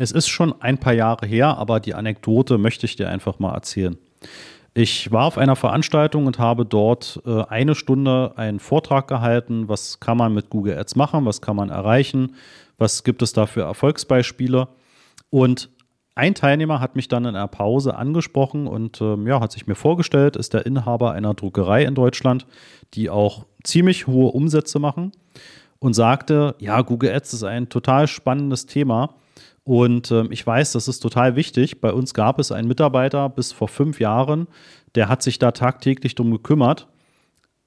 Es ist schon ein paar Jahre her, aber die Anekdote möchte ich dir einfach mal erzählen. Ich war auf einer Veranstaltung und habe dort äh, eine Stunde einen Vortrag gehalten. Was kann man mit Google Ads machen? Was kann man erreichen? Was gibt es da für Erfolgsbeispiele? Und ein Teilnehmer hat mich dann in einer Pause angesprochen und ähm, ja, hat sich mir vorgestellt, ist der Inhaber einer Druckerei in Deutschland, die auch ziemlich hohe Umsätze machen und sagte, ja, Google Ads ist ein total spannendes Thema und äh, ich weiß, das ist total wichtig. Bei uns gab es einen Mitarbeiter bis vor fünf Jahren, der hat sich da tagtäglich drum gekümmert.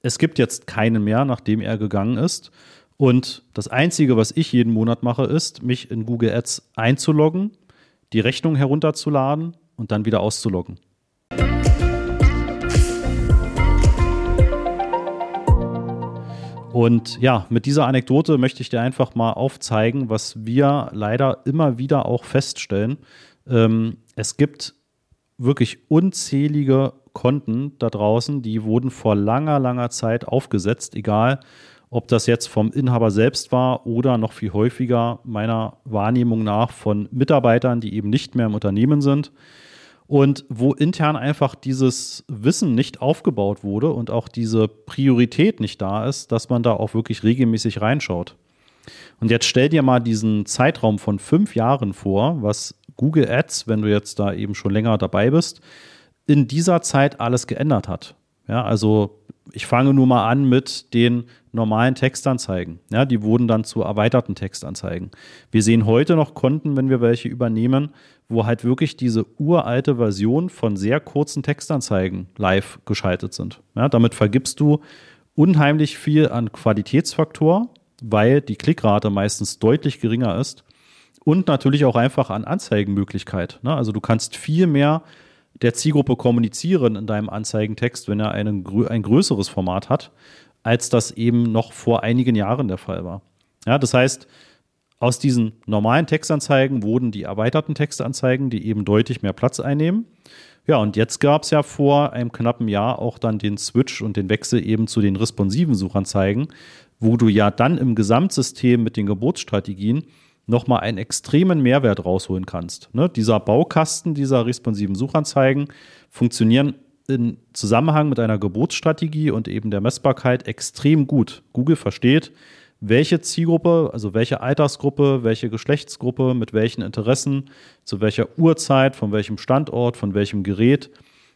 Es gibt jetzt keinen mehr, nachdem er gegangen ist. Und das Einzige, was ich jeden Monat mache, ist, mich in Google Ads einzuloggen, die Rechnung herunterzuladen und dann wieder auszuloggen. Und ja, mit dieser Anekdote möchte ich dir einfach mal aufzeigen, was wir leider immer wieder auch feststellen. Ähm, es gibt wirklich unzählige Konten da draußen, die wurden vor langer, langer Zeit aufgesetzt, egal ob das jetzt vom Inhaber selbst war oder noch viel häufiger meiner Wahrnehmung nach von Mitarbeitern, die eben nicht mehr im Unternehmen sind und wo intern einfach dieses Wissen nicht aufgebaut wurde und auch diese Priorität nicht da ist, dass man da auch wirklich regelmäßig reinschaut. Und jetzt stell dir mal diesen Zeitraum von fünf Jahren vor, was Google Ads, wenn du jetzt da eben schon länger dabei bist, in dieser Zeit alles geändert hat. Ja, also ich fange nur mal an mit den normalen Textanzeigen. Ja, die wurden dann zu erweiterten Textanzeigen. Wir sehen heute noch Konten, wenn wir welche übernehmen, wo halt wirklich diese uralte Version von sehr kurzen Textanzeigen live geschaltet sind. Ja, damit vergibst du unheimlich viel an Qualitätsfaktor, weil die Klickrate meistens deutlich geringer ist und natürlich auch einfach an Anzeigenmöglichkeit. Ne? Also du kannst viel mehr der Zielgruppe kommunizieren in deinem Anzeigentext, wenn er einen, ein größeres Format hat, als das eben noch vor einigen Jahren der Fall war. Ja, das heißt, aus diesen normalen Textanzeigen wurden die erweiterten Textanzeigen, die eben deutlich mehr Platz einnehmen. Ja, und jetzt gab es ja vor einem knappen Jahr auch dann den Switch und den Wechsel eben zu den responsiven Suchanzeigen, wo du ja dann im Gesamtsystem mit den Geburtsstrategien nochmal einen extremen Mehrwert rausholen kannst. Ne? Dieser Baukasten dieser responsiven Suchanzeigen funktionieren in Zusammenhang mit einer Geburtsstrategie und eben der Messbarkeit extrem gut. Google versteht, welche Zielgruppe, also welche Altersgruppe, welche Geschlechtsgruppe, mit welchen Interessen, zu welcher Uhrzeit, von welchem Standort, von welchem Gerät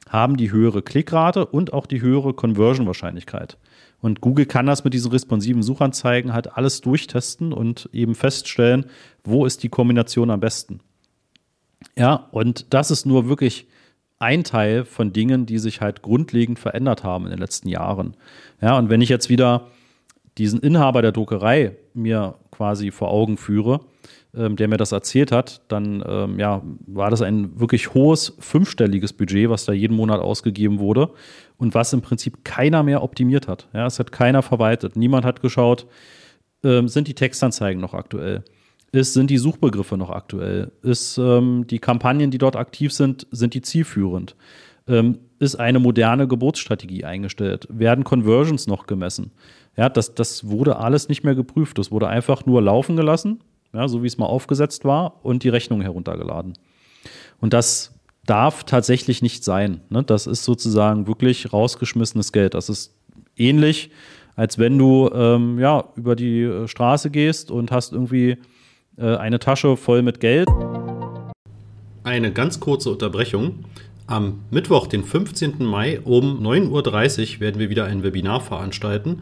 haben die höhere Klickrate und auch die höhere Conversion-Wahrscheinlichkeit. Und Google kann das mit diesen responsiven Suchanzeigen halt alles durchtesten und eben feststellen, wo ist die Kombination am besten. Ja, und das ist nur wirklich ein Teil von Dingen, die sich halt grundlegend verändert haben in den letzten Jahren. Ja, und wenn ich jetzt wieder diesen Inhaber der Druckerei mir quasi vor Augen führe, der mir das erzählt hat, dann ähm, ja, war das ein wirklich hohes fünfstelliges Budget, was da jeden Monat ausgegeben wurde und was im Prinzip keiner mehr optimiert hat. Ja, es hat keiner verwaltet. Niemand hat geschaut, ähm, sind die Textanzeigen noch aktuell? Ist, sind die Suchbegriffe noch aktuell? Ist ähm, die Kampagnen, die dort aktiv sind, sind die zielführend? Ähm, ist eine moderne Geburtsstrategie eingestellt? Werden Conversions noch gemessen? Ja, das, das wurde alles nicht mehr geprüft. Das wurde einfach nur laufen gelassen, ja, so wie es mal aufgesetzt war, und die Rechnung heruntergeladen. Und das darf tatsächlich nicht sein. Ne? Das ist sozusagen wirklich rausgeschmissenes Geld. Das ist ähnlich, als wenn du ähm, ja, über die äh, Straße gehst und hast irgendwie äh, eine Tasche voll mit Geld. Eine ganz kurze Unterbrechung. Am Mittwoch, den 15. Mai um 9.30 Uhr werden wir wieder ein Webinar veranstalten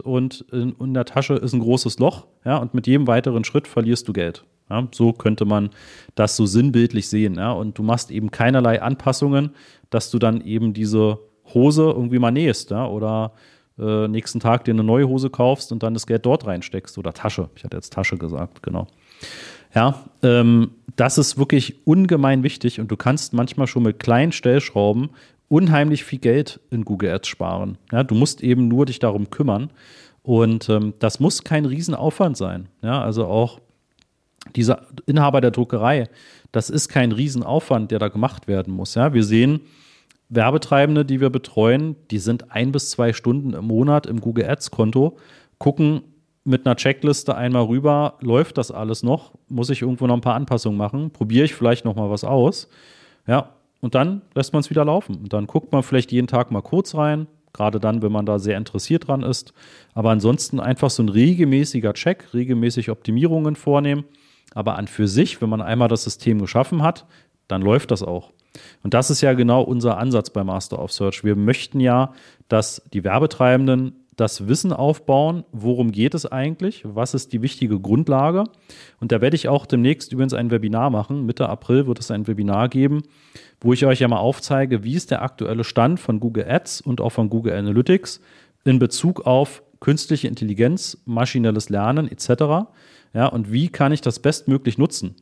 Und in, in, der Tasche ist ein großes Loch, ja, und mit jedem weiteren Schritt verlierst du Geld. Ja, so könnte man das so sinnbildlich sehen. Ja, und du machst eben keinerlei Anpassungen, dass du dann eben diese Hose irgendwie mal nähst, ja, oder äh, nächsten Tag dir eine neue Hose kaufst und dann das Geld dort reinsteckst oder Tasche. Ich hatte jetzt Tasche gesagt, genau. Ja, ähm, das ist wirklich ungemein wichtig und du kannst manchmal schon mit kleinen Stellschrauben unheimlich viel Geld in Google Ads sparen. Ja, du musst eben nur dich darum kümmern und ähm, das muss kein Riesenaufwand sein. Ja, also auch dieser Inhaber der Druckerei, das ist kein Riesenaufwand, der da gemacht werden muss. Ja, wir sehen Werbetreibende, die wir betreuen, die sind ein bis zwei Stunden im Monat im Google Ads Konto, gucken mit einer Checkliste einmal rüber, läuft das alles noch? Muss ich irgendwo noch ein paar Anpassungen machen? Probiere ich vielleicht noch mal was aus? Ja, und dann lässt man es wieder laufen. Und dann guckt man vielleicht jeden Tag mal kurz rein, gerade dann, wenn man da sehr interessiert dran ist. Aber ansonsten einfach so ein regelmäßiger Check, regelmäßig Optimierungen vornehmen. Aber an für sich, wenn man einmal das System geschaffen hat, dann läuft das auch. Und das ist ja genau unser Ansatz bei Master of Search. Wir möchten ja, dass die Werbetreibenden das Wissen aufbauen, worum geht es eigentlich, was ist die wichtige Grundlage. Und da werde ich auch demnächst übrigens ein Webinar machen. Mitte April wird es ein Webinar geben, wo ich euch ja mal aufzeige, wie ist der aktuelle Stand von Google Ads und auch von Google Analytics in Bezug auf künstliche Intelligenz, maschinelles Lernen etc. Ja, und wie kann ich das bestmöglich nutzen?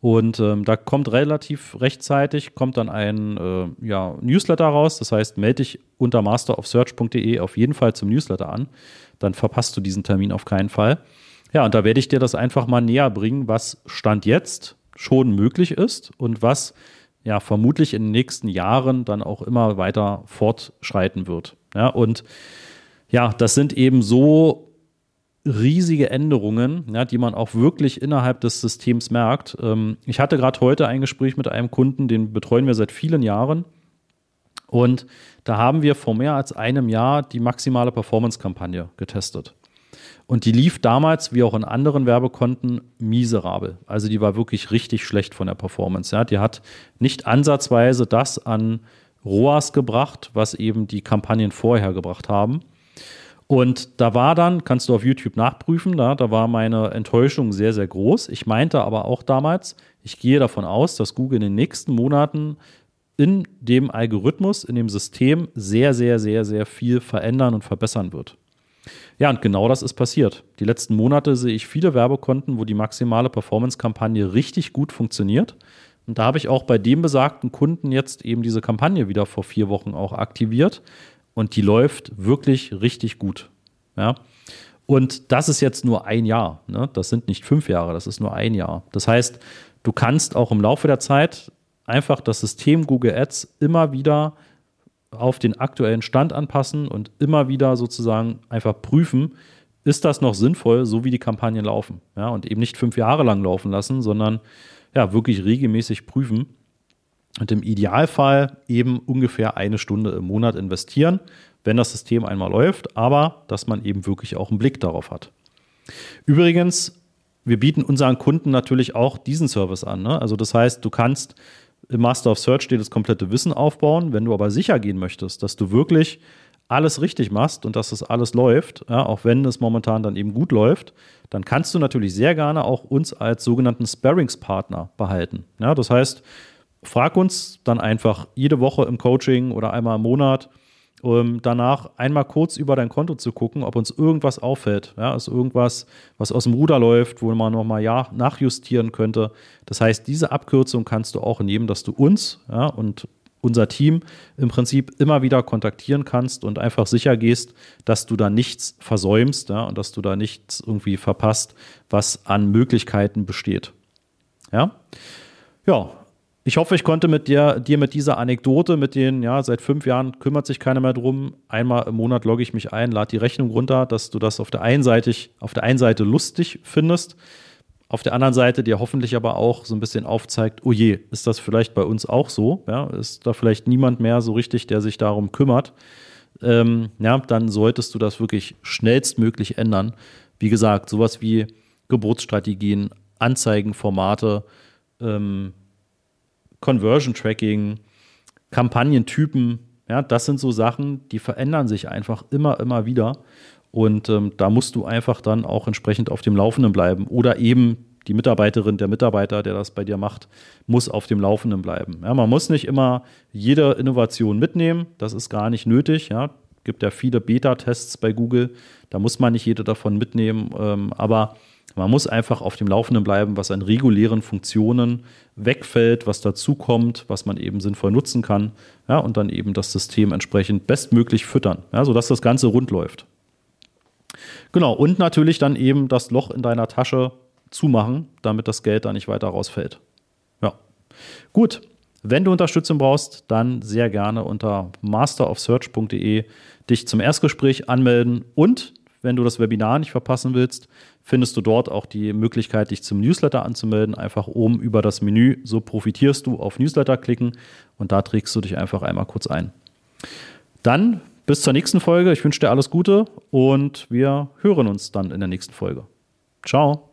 Und ähm, da kommt relativ rechtzeitig, kommt dann ein äh, ja, Newsletter raus. Das heißt, melde dich unter masterofsearch.de auf jeden Fall zum Newsletter an. Dann verpasst du diesen Termin auf keinen Fall. Ja, und da werde ich dir das einfach mal näher bringen, was Stand jetzt schon möglich ist und was ja vermutlich in den nächsten Jahren dann auch immer weiter fortschreiten wird. Ja, und ja, das sind eben so riesige Änderungen, ja, die man auch wirklich innerhalb des Systems merkt. Ähm, ich hatte gerade heute ein Gespräch mit einem Kunden, den betreuen wir seit vielen Jahren. Und da haben wir vor mehr als einem Jahr die maximale Performance-Kampagne getestet. Und die lief damals, wie auch in anderen Werbekonten, miserabel. Also die war wirklich richtig schlecht von der Performance. Ja. Die hat nicht ansatzweise das an ROAS gebracht, was eben die Kampagnen vorher gebracht haben. Und da war dann, kannst du auf YouTube nachprüfen, da, da war meine Enttäuschung sehr, sehr groß. Ich meinte aber auch damals, ich gehe davon aus, dass Google in den nächsten Monaten in dem Algorithmus, in dem System sehr, sehr, sehr, sehr viel verändern und verbessern wird. Ja, und genau das ist passiert. Die letzten Monate sehe ich viele Werbekonten, wo die maximale Performance-Kampagne richtig gut funktioniert. Und da habe ich auch bei dem besagten Kunden jetzt eben diese Kampagne wieder vor vier Wochen auch aktiviert, und die läuft wirklich richtig gut. Ja. Und das ist jetzt nur ein Jahr. Ne? Das sind nicht fünf Jahre, das ist nur ein Jahr. Das heißt, du kannst auch im Laufe der Zeit einfach das System Google Ads immer wieder auf den aktuellen Stand anpassen und immer wieder sozusagen einfach prüfen, ist das noch sinnvoll, so wie die Kampagnen laufen. Ja, und eben nicht fünf Jahre lang laufen lassen, sondern ja, wirklich regelmäßig prüfen. Und im Idealfall eben ungefähr eine Stunde im Monat investieren, wenn das System einmal läuft, aber dass man eben wirklich auch einen Blick darauf hat. Übrigens, wir bieten unseren Kunden natürlich auch diesen Service an. Ne? Also das heißt, du kannst im Master of Search dir das komplette Wissen aufbauen. Wenn du aber sicher gehen möchtest, dass du wirklich alles richtig machst und dass das alles läuft, ja, auch wenn es momentan dann eben gut läuft, dann kannst du natürlich sehr gerne auch uns als sogenannten Sparringspartner behalten. Ja, das heißt, frag uns dann einfach jede Woche im Coaching oder einmal im Monat, um danach einmal kurz über dein Konto zu gucken, ob uns irgendwas auffällt. Ja, ist irgendwas, was aus dem Ruder läuft, wo man nochmal ja, nachjustieren könnte. Das heißt, diese Abkürzung kannst du auch nehmen, dass du uns ja, und unser Team im Prinzip immer wieder kontaktieren kannst und einfach sicher gehst, dass du da nichts versäumst ja, und dass du da nichts irgendwie verpasst, was an Möglichkeiten besteht. Ja, ja ich hoffe, ich konnte mit dir, dir mit dieser Anekdote, mit den, ja, seit fünf Jahren kümmert sich keiner mehr drum. Einmal im Monat logge ich mich ein, lade die Rechnung runter, dass du das auf der einen Seite, auf der einen Seite lustig findest, auf der anderen Seite dir hoffentlich aber auch so ein bisschen aufzeigt, oh je, ist das vielleicht bei uns auch so? Ja, ist da vielleicht niemand mehr so richtig, der sich darum kümmert? Ähm, ja, dann solltest du das wirklich schnellstmöglich ändern. Wie gesagt, sowas wie Geburtsstrategien, Anzeigenformate, ähm, Conversion Tracking, Kampagnentypen, ja, das sind so Sachen, die verändern sich einfach immer, immer wieder. Und ähm, da musst du einfach dann auch entsprechend auf dem Laufenden bleiben. Oder eben die Mitarbeiterin, der Mitarbeiter, der das bei dir macht, muss auf dem Laufenden bleiben. Ja, man muss nicht immer jede Innovation mitnehmen. Das ist gar nicht nötig. Ja, gibt ja viele Beta-Tests bei Google. Da muss man nicht jede davon mitnehmen. Ähm, aber Man muss einfach auf dem Laufenden bleiben, was an regulären Funktionen wegfällt, was dazukommt, was man eben sinnvoll nutzen kann. Ja, und dann eben das System entsprechend bestmöglich füttern, ja, sodass das Ganze rund läuft. Genau, und natürlich dann eben das Loch in deiner Tasche zumachen, damit das Geld da nicht weiter rausfällt. Ja. Gut, wenn du Unterstützung brauchst, dann sehr gerne unter masterofsearch.de dich zum Erstgespräch anmelden und wenn du das Webinar nicht verpassen willst, findest du dort auch die Möglichkeit, dich zum Newsletter anzumelden. Einfach oben über das Menü. So profitierst du auf Newsletter klicken und da trägst du dich einfach einmal kurz ein. Dann bis zur nächsten Folge. Ich wünsche dir alles Gute und wir hören uns dann in der nächsten Folge. Ciao.